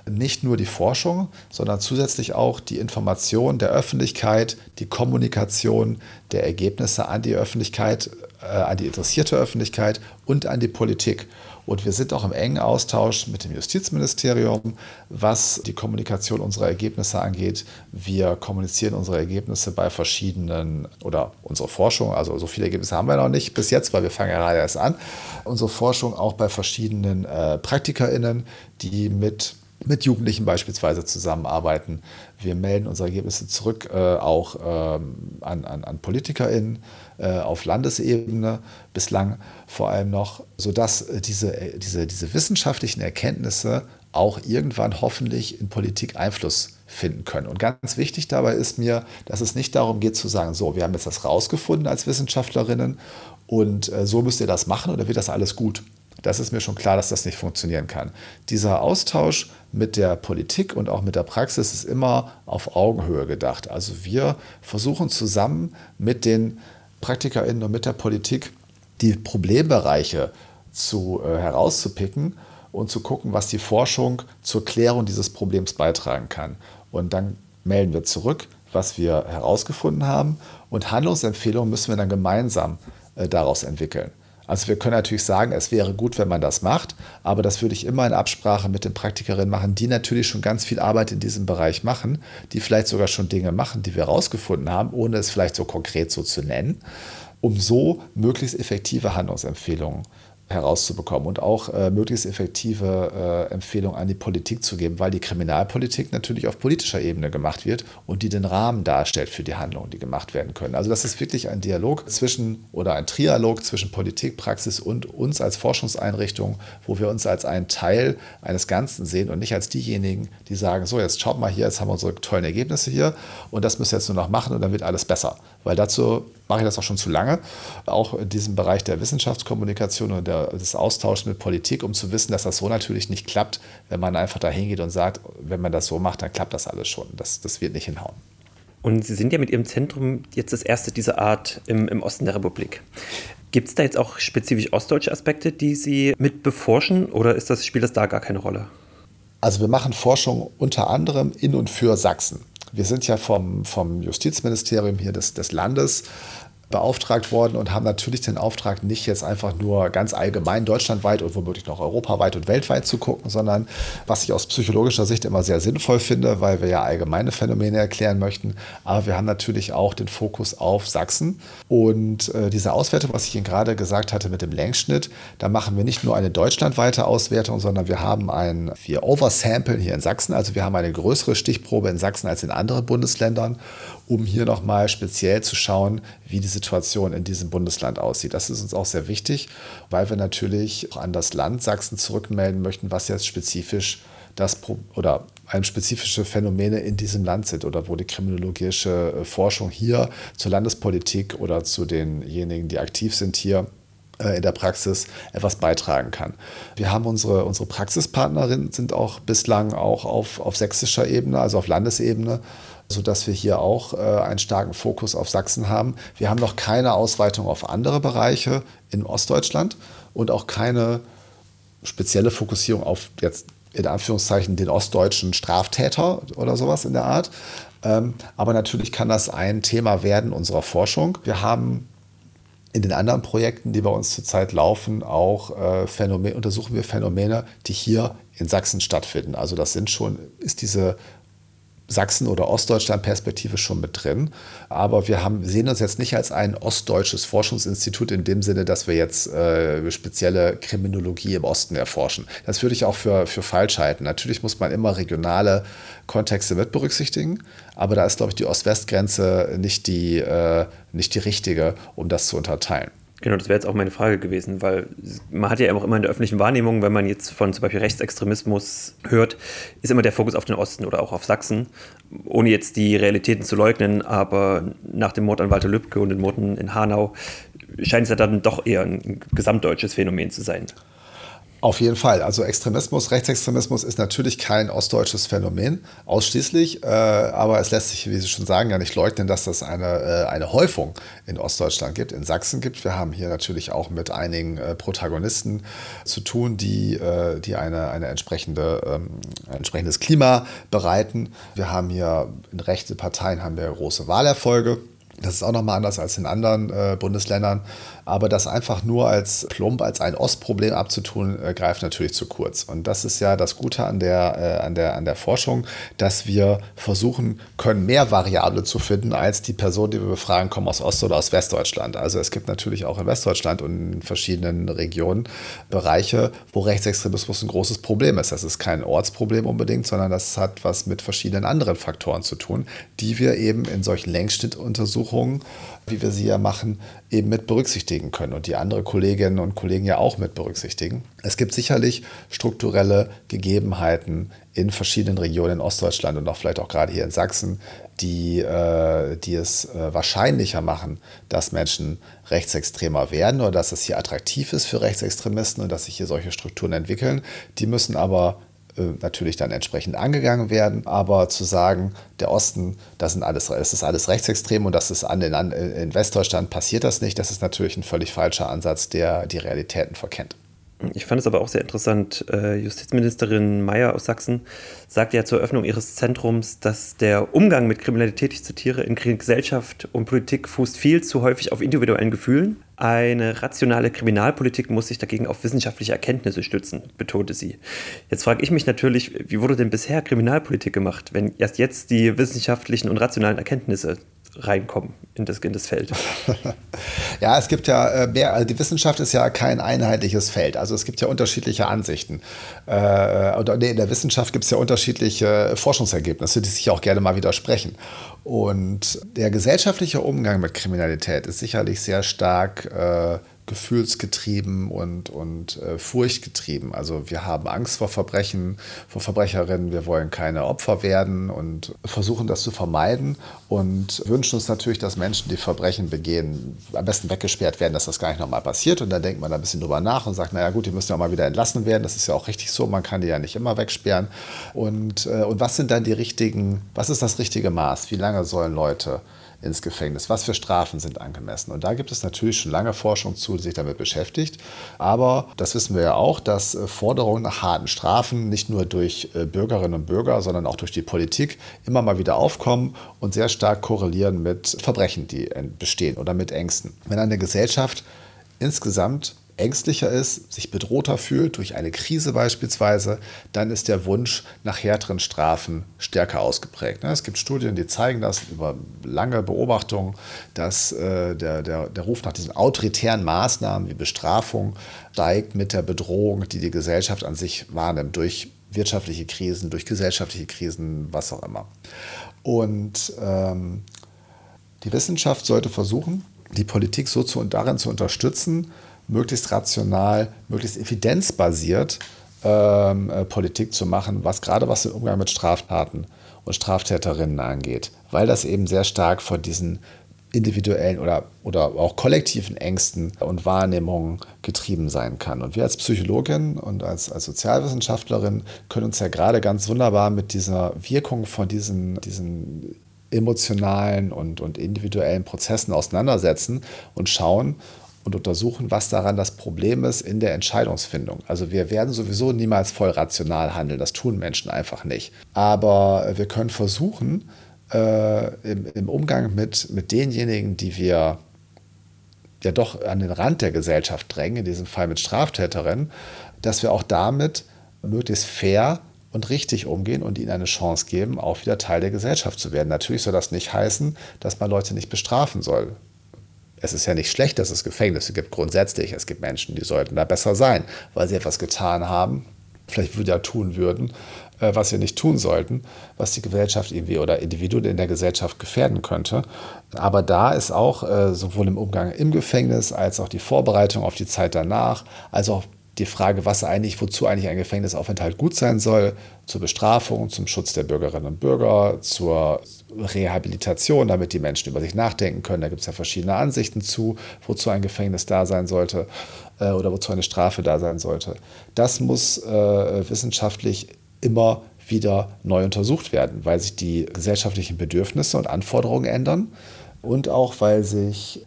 nicht nur die Forschung, sondern zusätzlich auch die Information der Öffentlichkeit, die Kommunikation der Ergebnisse an die Öffentlichkeit, äh, an die interessierte Öffentlichkeit und an die Politik. Und wir sind auch im engen Austausch mit dem Justizministerium, was die Kommunikation unserer Ergebnisse angeht. Wir kommunizieren unsere Ergebnisse bei verschiedenen oder unsere Forschung, also so viele Ergebnisse haben wir noch nicht bis jetzt, weil wir fangen ja gerade erst an. Unsere Forschung auch bei verschiedenen äh, PraktikerInnen, die mit mit Jugendlichen beispielsweise zusammenarbeiten. Wir melden unsere Ergebnisse zurück, äh, auch ähm, an, an, an PolitikerInnen äh, auf Landesebene, bislang vor allem noch, sodass diese, diese, diese wissenschaftlichen Erkenntnisse auch irgendwann hoffentlich in Politik Einfluss finden können. Und ganz wichtig dabei ist mir, dass es nicht darum geht zu sagen, so, wir haben jetzt das rausgefunden als Wissenschaftlerinnen und äh, so müsst ihr das machen oder wird das alles gut das ist mir schon klar, dass das nicht funktionieren kann. Dieser Austausch mit der Politik und auch mit der Praxis ist immer auf Augenhöhe gedacht. Also wir versuchen zusammen mit den PraktikerInnen und mit der Politik die Problembereiche zu, äh, herauszupicken und zu gucken, was die Forschung zur Klärung dieses Problems beitragen kann. Und dann melden wir zurück, was wir herausgefunden haben und Handlungsempfehlungen müssen wir dann gemeinsam äh, daraus entwickeln. Also wir können natürlich sagen, es wäre gut, wenn man das macht, aber das würde ich immer in Absprache mit den Praktikerinnen machen, die natürlich schon ganz viel Arbeit in diesem Bereich machen, die vielleicht sogar schon Dinge machen, die wir herausgefunden haben, ohne es vielleicht so konkret so zu nennen, um so möglichst effektive Handlungsempfehlungen herauszubekommen und auch äh, möglichst effektive äh, Empfehlungen an die Politik zu geben, weil die Kriminalpolitik natürlich auf politischer Ebene gemacht wird und die den Rahmen darstellt für die Handlungen, die gemacht werden können. Also das ist wirklich ein Dialog zwischen oder ein Trialog zwischen Politik, Praxis und uns als Forschungseinrichtung, wo wir uns als einen Teil eines Ganzen sehen und nicht als diejenigen, die sagen, so jetzt schaut mal hier, jetzt haben wir unsere tollen Ergebnisse hier und das müssen wir jetzt nur noch machen und dann wird alles besser. Weil dazu mache ich das auch schon zu lange, auch in diesem Bereich der Wissenschaftskommunikation und der, des Austauschs mit Politik, um zu wissen, dass das so natürlich nicht klappt, wenn man einfach da hingeht und sagt, wenn man das so macht, dann klappt das alles schon. Das, das wird nicht hinhauen. Und Sie sind ja mit Ihrem Zentrum jetzt das erste dieser Art im, im Osten der Republik. Gibt es da jetzt auch spezifisch ostdeutsche Aspekte, die Sie mit beforschen oder ist das, spielt das da gar keine Rolle? Also wir machen Forschung unter anderem in und für Sachsen. Wir sind ja vom, vom Justizministerium hier des, des Landes beauftragt worden und haben natürlich den Auftrag, nicht jetzt einfach nur ganz allgemein deutschlandweit und womöglich noch europaweit und weltweit zu gucken, sondern was ich aus psychologischer Sicht immer sehr sinnvoll finde, weil wir ja allgemeine Phänomene erklären möchten. Aber wir haben natürlich auch den Fokus auf Sachsen. Und äh, diese Auswertung, was ich Ihnen gerade gesagt hatte mit dem Längsschnitt, da machen wir nicht nur eine deutschlandweite Auswertung, sondern wir haben ein, wir oversamplen hier in Sachsen. Also wir haben eine größere Stichprobe in Sachsen als in anderen Bundesländern um hier nochmal speziell zu schauen, wie die Situation in diesem Bundesland aussieht. Das ist uns auch sehr wichtig, weil wir natürlich auch an das Land Sachsen zurückmelden möchten, was jetzt spezifisch das oder einem spezifische Phänomene in diesem Land sind oder wo die kriminologische äh, Forschung hier zur Landespolitik oder zu denjenigen, die aktiv sind hier äh, in der Praxis etwas beitragen kann. Wir haben unsere, unsere Praxispartnerinnen sind auch bislang auch auf, auf sächsischer Ebene, also auf Landesebene sodass wir hier auch äh, einen starken Fokus auf Sachsen haben. Wir haben noch keine Ausweitung auf andere Bereiche in Ostdeutschland und auch keine spezielle Fokussierung auf jetzt in Anführungszeichen den ostdeutschen Straftäter oder sowas in der Art. Ähm, aber natürlich kann das ein Thema werden unserer Forschung. Wir haben in den anderen Projekten, die bei uns zurzeit laufen, auch äh, Phänomene, untersuchen wir Phänomene, die hier in Sachsen stattfinden. Also das sind schon, ist diese Sachsen- oder Ostdeutschland-Perspektive schon mit drin. Aber wir haben, sehen uns jetzt nicht als ein ostdeutsches Forschungsinstitut in dem Sinne, dass wir jetzt äh, spezielle Kriminologie im Osten erforschen. Das würde ich auch für, für falsch halten. Natürlich muss man immer regionale Kontexte mit berücksichtigen, aber da ist, glaube ich, die Ost-West-Grenze nicht, äh, nicht die richtige, um das zu unterteilen. Genau, das wäre jetzt auch meine Frage gewesen, weil man hat ja auch immer in der öffentlichen Wahrnehmung, wenn man jetzt von zum Beispiel Rechtsextremismus hört, ist immer der Fokus auf den Osten oder auch auf Sachsen, ohne jetzt die Realitäten zu leugnen, aber nach dem Mord an Walter Lübcke und den Morden in Hanau scheint es ja dann doch eher ein gesamtdeutsches Phänomen zu sein. Auf jeden Fall. Also Extremismus, Rechtsextremismus ist natürlich kein ostdeutsches Phänomen, ausschließlich. Äh, aber es lässt sich, wie Sie schon sagen, ja nicht leugnen, dass das eine, äh, eine Häufung in Ostdeutschland gibt, in Sachsen gibt. Wir haben hier natürlich auch mit einigen äh, Protagonisten zu tun, die, äh, die eine, eine entsprechende, ähm, ein entsprechendes Klima bereiten. Wir haben hier in rechte Parteien haben wir große Wahlerfolge. Das ist auch nochmal anders als in anderen äh, Bundesländern. Aber das einfach nur als plump, als ein Ostproblem abzutun, äh, greift natürlich zu kurz. Und das ist ja das Gute an der, äh, an, der, an der Forschung, dass wir versuchen können, mehr Variable zu finden, als die Personen, die wir befragen, kommen aus Ost- oder aus Westdeutschland. Also es gibt natürlich auch in Westdeutschland und in verschiedenen Regionen Bereiche, wo Rechtsextremismus ein großes Problem ist. Das ist kein Ortsproblem unbedingt, sondern das hat was mit verschiedenen anderen Faktoren zu tun, die wir eben in solchen Längsschnittuntersuchungen wie wir sie ja machen, eben mit berücksichtigen können und die andere Kolleginnen und Kollegen ja auch mit berücksichtigen. Es gibt sicherlich strukturelle Gegebenheiten in verschiedenen Regionen in Ostdeutschland und auch vielleicht auch gerade hier in Sachsen, die, äh, die es äh, wahrscheinlicher machen, dass Menschen rechtsextremer werden oder dass es hier attraktiv ist für Rechtsextremisten und dass sich hier solche Strukturen entwickeln. Die müssen aber natürlich dann entsprechend angegangen werden. Aber zu sagen, der Osten, das, sind alles, das ist alles rechtsextrem und das ist an, in, in Westdeutschland passiert das nicht, das ist natürlich ein völlig falscher Ansatz, der die Realitäten verkennt. Ich fand es aber auch sehr interessant. Äh, Justizministerin Mayer aus Sachsen sagte ja zur Eröffnung ihres Zentrums, dass der Umgang mit Kriminalität, ich zitiere, in Gesellschaft und Politik fußt viel zu häufig auf individuellen Gefühlen. Eine rationale Kriminalpolitik muss sich dagegen auf wissenschaftliche Erkenntnisse stützen, betonte sie. Jetzt frage ich mich natürlich, wie wurde denn bisher Kriminalpolitik gemacht, wenn erst jetzt die wissenschaftlichen und rationalen Erkenntnisse reinkommen in das, in das Feld. [laughs] ja, es gibt ja äh, mehr, also die Wissenschaft ist ja kein einheitliches Feld. Also es gibt ja unterschiedliche Ansichten. Äh, oder nee, in der Wissenschaft gibt es ja unterschiedliche Forschungsergebnisse, die sich auch gerne mal widersprechen. Und der gesellschaftliche Umgang mit Kriminalität ist sicherlich sehr stark äh, gefühlsgetrieben und, und äh, furchtgetrieben. Also wir haben Angst vor Verbrechen, vor Verbrecherinnen, wir wollen keine Opfer werden und versuchen das zu vermeiden und wünschen uns natürlich, dass Menschen, die Verbrechen begehen, am besten weggesperrt werden, dass das gar nicht nochmal passiert. Und dann denkt man ein bisschen drüber nach und sagt, naja gut, die müssen ja auch mal wieder entlassen werden. Das ist ja auch richtig so, man kann die ja nicht immer wegsperren. Und, äh, und was sind dann die richtigen, was ist das richtige Maß? Wie lange sollen Leute ins Gefängnis? Was für Strafen sind angemessen? Und da gibt es natürlich schon lange Forschung zu, die sich damit beschäftigt. Aber das wissen wir ja auch, dass äh, Forderungen nach harten Strafen nicht nur durch äh, Bürgerinnen und Bürger, sondern auch durch die Politik immer mal wieder aufkommen und sehr stark korrelieren mit Verbrechen, die bestehen oder mit Ängsten. Wenn eine Gesellschaft insgesamt ängstlicher ist, sich bedrohter fühlt durch eine Krise beispielsweise, dann ist der Wunsch nach härteren Strafen stärker ausgeprägt. Ne? Es gibt Studien, die zeigen das über lange Beobachtungen, dass äh, der, der, der Ruf nach diesen autoritären Maßnahmen wie Bestrafung steigt mit der Bedrohung, die die Gesellschaft an sich wahrnimmt durch wirtschaftliche Krisen, durch gesellschaftliche Krisen, was auch immer. Und ähm, die Wissenschaft sollte versuchen, die Politik so zu, darin zu unterstützen, möglichst rational, möglichst evidenzbasiert ähm, äh, Politik zu machen, was gerade was den Umgang mit Straftaten und Straftäterinnen angeht, weil das eben sehr stark von diesen individuellen oder, oder auch kollektiven Ängsten und Wahrnehmungen getrieben sein kann. Und wir als Psychologin und als, als Sozialwissenschaftlerin können uns ja gerade ganz wunderbar mit dieser Wirkung von diesen, diesen emotionalen und, und individuellen Prozessen auseinandersetzen und schauen, und untersuchen, was daran das Problem ist in der Entscheidungsfindung. Also wir werden sowieso niemals voll rational handeln, das tun Menschen einfach nicht. Aber wir können versuchen, äh, im, im, Umgang mit, mit denjenigen, die wir ja doch an den Rand der Gesellschaft drängen, in diesem Fall mit Straftäterinnen, dass wir auch damit möglichst fair und richtig umgehen und ihnen eine Chance geben, auch wieder Teil der Gesellschaft zu werden. Natürlich soll das nicht heißen, dass man Leute nicht bestrafen soll es ist ja nicht schlecht, dass es Gefängnisse gibt grundsätzlich. Es gibt Menschen, die sollten da besser sein, weil sie etwas getan haben, vielleicht wieder tun würden, äh, was sie nicht tun sollten, was die Gesellschaft irgendwie oder Individuen in der Gesellschaft gefährden könnte. Aber da ist auch äh, sowohl im Umgang im Gefängnis als auch die Vorbereitung auf die Zeit danach, als auch die Frage, was eigentlich, wozu eigentlich ein Gefängnisaufenthalt gut sein soll, zur Bestrafung, zum Schutz der Bürgerinnen und Bürger, zur Rehabilitation, damit die Menschen über sich nachdenken können. Da gibt es ja verschiedene Ansichten zu, wozu ein Gefängnis da sein sollte äh, oder wozu eine Strafe da sein sollte. Das muss äh, wissenschaftlich immer wieder neu untersucht werden, weil sich die gesellschaftlichen Bedürfnisse und Anforderungen ändern und auch weil sich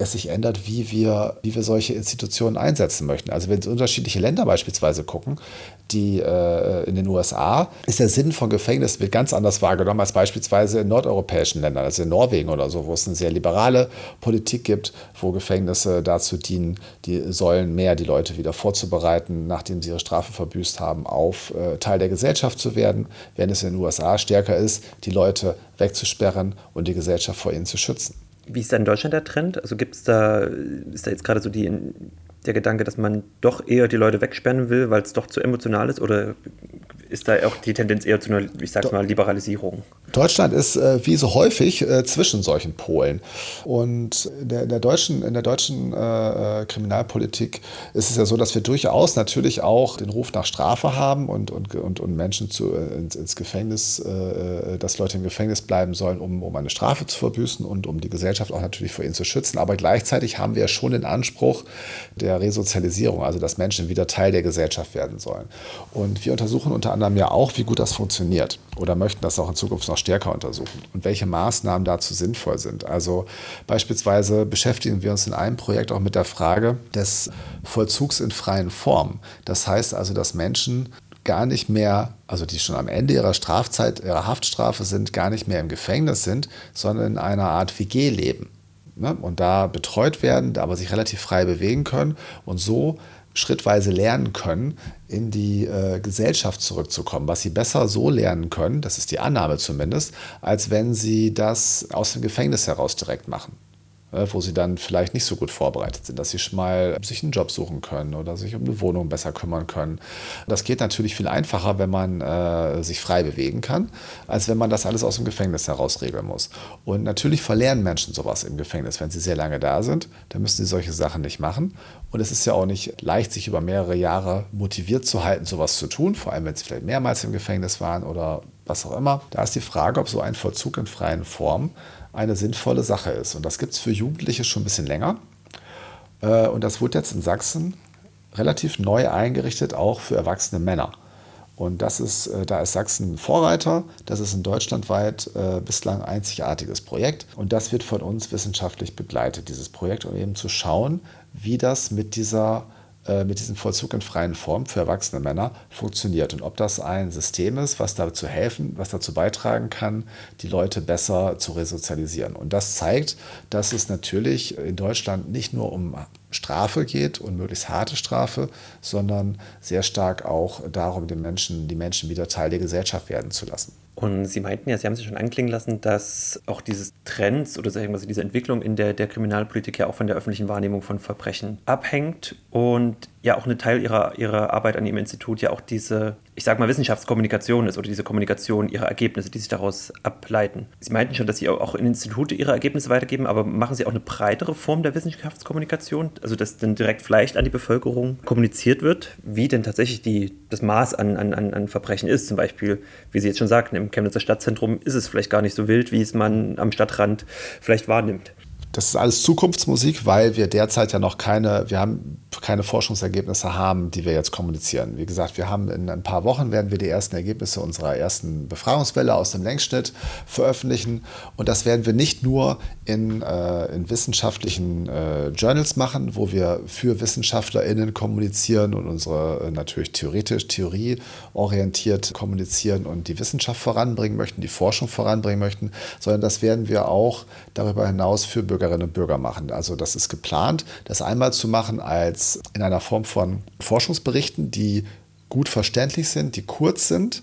es sich ändert, wie wir, wie wir solche Institutionen einsetzen möchten. Also wenn Sie unterschiedliche Länder beispielsweise gucken, die äh, in den USA, ist der Sinn von Gefängnissen wird ganz anders wahrgenommen als beispielsweise in nordeuropäischen Ländern, also in Norwegen oder so, wo es eine sehr liberale Politik gibt, wo Gefängnisse dazu dienen, die sollen mehr die Leute wieder vorzubereiten, nachdem sie ihre Strafe verbüßt haben, auf äh, Teil der Gesellschaft zu werden, während es in den USA stärker ist, die Leute wegzusperren und die Gesellschaft vor ihnen zu schützen. Wie ist da in Deutschland der Trend? Also gibt es da, ist da jetzt gerade so die, der Gedanke, dass man doch eher die Leute wegsperren will, weil es doch zu emotional ist? Oder ist da auch die Tendenz eher zu einer, ich sag's mal, Liberalisierung? Deutschland ist äh, wie so häufig äh, zwischen solchen Polen. Und in der, in der deutschen, in der deutschen äh, äh, Kriminalpolitik ist es ja so, dass wir durchaus natürlich auch den Ruf nach Strafe haben und, und, und, und Menschen zu, äh, ins, ins, Gefängnis, äh, dass Leute im Gefängnis bleiben sollen, um, um eine Strafe zu verbüßen und um die Gesellschaft auch natürlich vor ihnen zu schützen. Aber gleichzeitig haben wir schon den Anspruch der Resozialisierung, also dass Menschen wieder Teil der Gesellschaft werden sollen. Und wir untersuchen unter anderem ja auch, wie gut das funktioniert oder möchten das auch in Zukunft noch stärker untersuchen und welche Maßnahmen dazu sinnvoll sind. Also beispielsweise beschäftigen wir uns in einem Projekt auch mit der Frage des Vollzugs in freien Formen. Das heißt also, dass Menschen gar nicht mehr, also die schon am Ende ihrer Strafzeit, ihrer Haftstrafe sind, gar nicht mehr im Gefängnis sind, sondern in einer Art WG leben. Ne? Und da betreut werden, aber sich relativ frei bewegen können und so schrittweise lernen können, in die äh, Gesellschaft zurückzukommen, was sie besser so lernen können, das ist die Annahme zumindest, als wenn sie das aus dem Gefängnis heraus direkt machen. Äh, wo sie dann vielleicht nicht so gut vorbereitet sind, dass sie schon mal sich einen Job suchen können oder sich um eine Wohnung besser kümmern können. Das geht natürlich viel einfacher, wenn man äh, sich frei bewegen kann, als wenn man das alles aus dem Gefängnis heraus regeln muss. Und natürlich verlernen Menschen sowas im Gefängnis, wenn sie sehr lange da sind. Dann müssen sie solche Sachen nicht machen. Und es ist ja auch nicht leicht, sich über mehrere Jahre motiviert zu halten, sowas zu tun, vor allem wenn sie vielleicht mehrmals im Gefängnis waren oder was auch immer. Da ist die Frage, ob so ein Vollzug in freien Form eine sinnvolle Sache ist. Und das gibt es für Jugendliche schon ein bisschen länger. Äh, und das wurde jetzt in Sachsen relativ neu eingerichtet, auch für erwachsene Männer. Und das ist, äh, da ist Sachsen Vorreiter. Das ist ein deutschlandweit äh, bislang einzigartiges Projekt. Und das wird von uns wissenschaftlich begleitet, dieses Projekt, um eben zu schauen, wie das mit dieser mit diesem Vollzug in freien Form für erwachsene Männer funktioniert und ob das ein System ist, was dazu helfen, was dazu beitragen kann, die Leute besser zu resozialisieren. Und das zeigt, dass es natürlich in Deutschland nicht nur um Strafe geht und möglichst harte Strafe, sondern sehr stark auch darum, den Menschen, die Menschen wieder Teil der Gesellschaft werden zu lassen. Und Sie meinten ja, Sie haben sich schon anklingen lassen, dass auch dieses Trends oder sagen wir diese Entwicklung in der, der Kriminalpolitik ja auch von der öffentlichen Wahrnehmung von Verbrechen abhängt. Und ja auch ein Teil ihrer, ihrer Arbeit an ihrem Institut ja auch diese, ich sag mal, Wissenschaftskommunikation ist oder diese Kommunikation ihrer Ergebnisse, die sich daraus ableiten. Sie meinten schon, dass Sie auch in Institute Ihre Ergebnisse weitergeben, aber machen Sie auch eine breitere Form der Wissenschaftskommunikation, also dass dann direkt vielleicht an die Bevölkerung kommuniziert wird, wie denn tatsächlich die, das Maß an, an, an Verbrechen ist. Zum Beispiel, wie Sie jetzt schon sagten, im Chemnitzer Stadtzentrum ist es vielleicht gar nicht so wild, wie es man am Stadtrand vielleicht wahrnimmt. Das ist alles Zukunftsmusik, weil wir derzeit ja noch keine, wir haben keine Forschungsergebnisse haben, die wir jetzt kommunizieren. Wie gesagt, wir haben in ein paar Wochen werden wir die ersten Ergebnisse unserer ersten Befragungswelle aus dem Längsschnitt veröffentlichen. Und das werden wir nicht nur in, äh, in wissenschaftlichen äh, Journals machen, wo wir für WissenschaftlerInnen kommunizieren und unsere äh, natürlich theoretisch, theorieorientiert kommunizieren und die Wissenschaft voranbringen möchten, die Forschung voranbringen möchten, sondern das werden wir auch darüber hinaus für Bürgerinnen und Bürger machen. Also das ist geplant, das einmal zu machen als als in einer Form von Forschungsberichten, die gut verständlich sind, die kurz sind,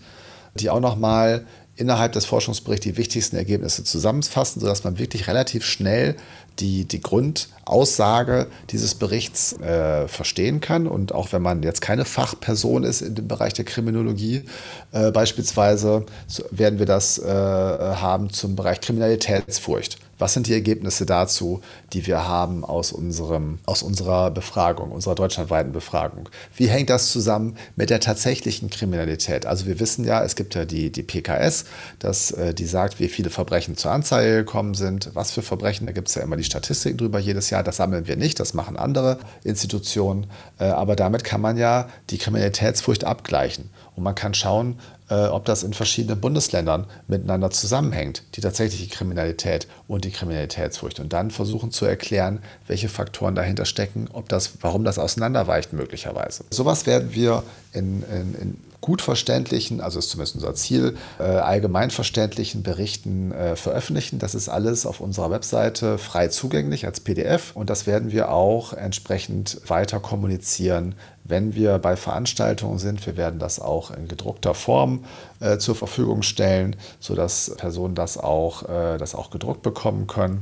die auch nochmal innerhalb des Forschungsberichts die wichtigsten Ergebnisse zusammenfassen, sodass man wirklich relativ schnell die, die Grundaussage dieses Berichts äh, verstehen kann. Und auch wenn man jetzt keine Fachperson ist in dem Bereich der Kriminologie, äh, beispielsweise werden wir das äh, haben zum Bereich Kriminalitätsfurcht. Was sind die Ergebnisse dazu, die wir haben aus, unserem, aus unserer Befragung, unserer deutschlandweiten Befragung? Wie hängt das zusammen mit der tatsächlichen Kriminalität? Also wir wissen ja, es gibt ja die, die PKS, das, äh, die sagt, wie viele Verbrechen zur Anzeige gekommen sind, was für Verbrechen, da gibt es ja immer die Statistiken drüber jedes Jahr, das sammeln wir nicht, das machen andere Institutionen, äh, aber damit kann man ja die Kriminalitätsfurcht abgleichen. Und man kann schauen, äh, ob das in verschiedenen Bundesländern miteinander zusammenhängt, die tatsächliche Kriminalität und die Kriminalitätsfurcht. Und dann versuchen zu erklären, welche Faktoren dahinter stecken, ob das, warum das auseinanderweicht möglicherweise. Sowas werden wir in, in, in gut verständlichen, also ist zumindest unser Ziel, äh, allgemein verständlichen Berichten äh, veröffentlichen. Das ist alles auf unserer Webseite frei zugänglich als PDF und das werden wir auch entsprechend weiter kommunizieren, wenn wir bei Veranstaltungen sind. Wir werden das auch in gedruckter Form äh, zur Verfügung stellen, sodass Personen das auch, äh, das auch gedruckt bekommen können.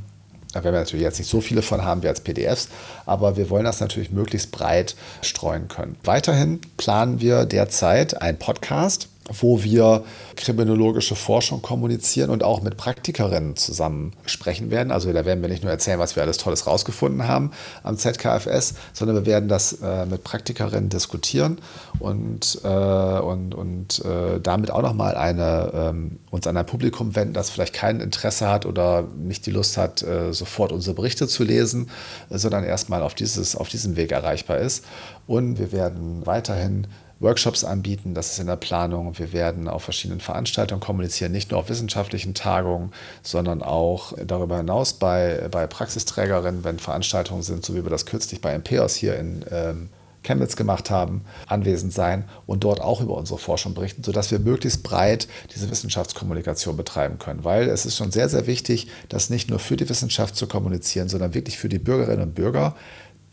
Da werden wir natürlich jetzt nicht so viele von haben wie als PDFs, aber wir wollen das natürlich möglichst breit streuen können. Weiterhin planen wir derzeit einen Podcast wo wir kriminologische Forschung kommunizieren und auch mit Praktikerinnen zusammen sprechen werden. Also da werden wir nicht nur erzählen, was wir alles Tolles rausgefunden haben am ZKFS, sondern wir werden das äh, mit Praktikerinnen diskutieren und, äh, und, und äh, damit auch nochmal eine, ähm, uns an ein Publikum wenden, das vielleicht kein Interesse hat oder nicht die Lust hat, äh, sofort unsere Berichte zu lesen, sondern erstmal auf, auf diesem Weg erreichbar ist. Und wir werden weiterhin Workshops anbieten, das ist in der Planung. Wir werden auf verschiedenen Veranstaltungen kommunizieren, nicht nur auf wissenschaftlichen Tagungen, sondern auch darüber hinaus bei, bei Praxisträgerinnen, wenn Veranstaltungen sind, so wie wir das kürzlich bei MPOS hier in ähm, Chemnitz gemacht haben, anwesend sein und dort auch über unsere Forschung berichten, sodass wir möglichst breit diese Wissenschaftskommunikation betreiben können. Weil es ist schon sehr, sehr wichtig, das nicht nur für die Wissenschaft zu kommunizieren, sondern wirklich für die Bürgerinnen und Bürger,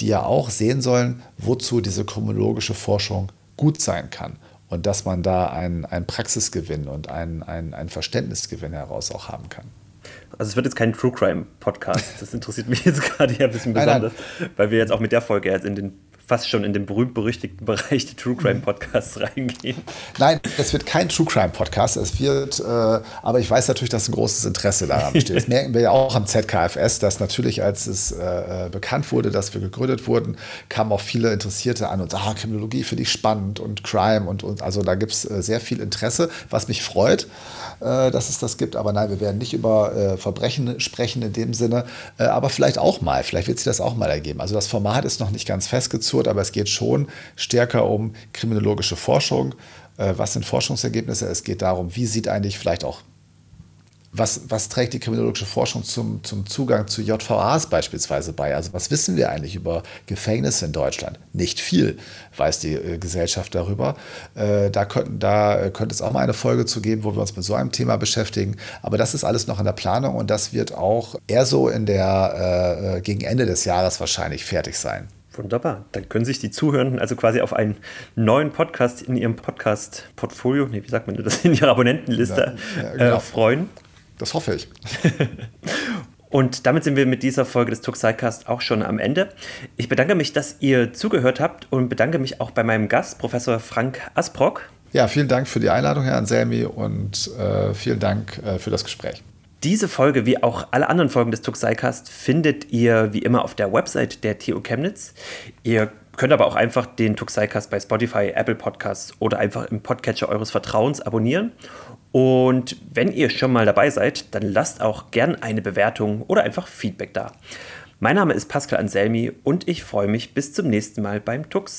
die ja auch sehen sollen, wozu diese kriminologische Forschung gut sein kann und dass man da einen, einen Praxisgewinn und einen, einen, einen Verständnisgewinn heraus auch haben kann. Also es wird jetzt kein True Crime Podcast. Das interessiert mich jetzt [laughs] gerade hier ein bisschen besonders, nein, nein. weil wir jetzt auch mit der Folge jetzt in den fast schon in den berühmt-berüchtigten [laughs] Bereich der True Crime Podcasts reingehen. Nein, es wird kein True Crime Podcast. Es wird, äh, aber ich weiß natürlich, dass ein großes Interesse daran besteht. Das [laughs] merken wir ja auch am ZKFS, dass natürlich, als es äh, bekannt wurde, dass wir gegründet wurden, kamen auch viele Interessierte an und ah, Kriminologie finde ich spannend und Crime und, und also da gibt es äh, sehr viel Interesse, was mich freut, äh, dass es das gibt. Aber nein, wir werden nicht über äh, Verbrechen sprechen in dem Sinne, äh, aber vielleicht auch mal. Vielleicht wird sich das auch mal ergeben. Also das Format ist noch nicht ganz festgezogen absurd, aber es geht schon stärker um kriminologische Forschung äh, was sind Forschungsergebnisse, es geht darum, wie sieht eigentlich vielleicht auch was, was trägt die kriminologische Forschung zum, zum Zugang zu JVAs beispielsweise bei? Also was wissen wir eigentlich über Gefängnisse in Deutschland? Nicht viel weiß die äh, Gesellschaft darüber. Äh, da, könnten, da könnte es auch mal eine Folge zu geben, wo wir uns mit so einem Thema beschäftigen. Aber das ist alles noch in der Planung und das wird auch eher so in der, gegen Ende des Jahres wahrscheinlich fertig sein. Wunderbar. Dann können sich die Zuhörenden also quasi auf einen neuen Podcast in ihrem Podcast-Portfolio, nee, wie sagt man das, [laughs] in ihrer Abonnentenliste ja, ja, genau. äh, freuen. Das hoffe ich. [laughs] Und damit sind wir mit dieser Folge des Tuxicast auch schon am Ende. Ich bedanke mich, dass ihr zugehört habt und bedanke mich auch bei meinem Gast, Professor Frank Asbrock. Ja, vielen Dank für die Einladung, Herr Anselmi, und äh, vielen Dank äh, für das Gespräch. Diese Folge, wie auch alle anderen Folgen des Tuxicast, findet ihr wie immer auf der Website der TU Chemnitz. Ihr könnt aber auch einfach den Tuxicast bei Spotify, Apple Podcasts oder einfach im Podcatcher eures Vertrauens abonnieren. Und wenn ihr schon mal dabei seid, dann lasst auch gern eine Bewertung oder einfach Feedback da. Mein Name ist Pascal Anselmi und ich freue mich bis zum nächsten Mal beim Tux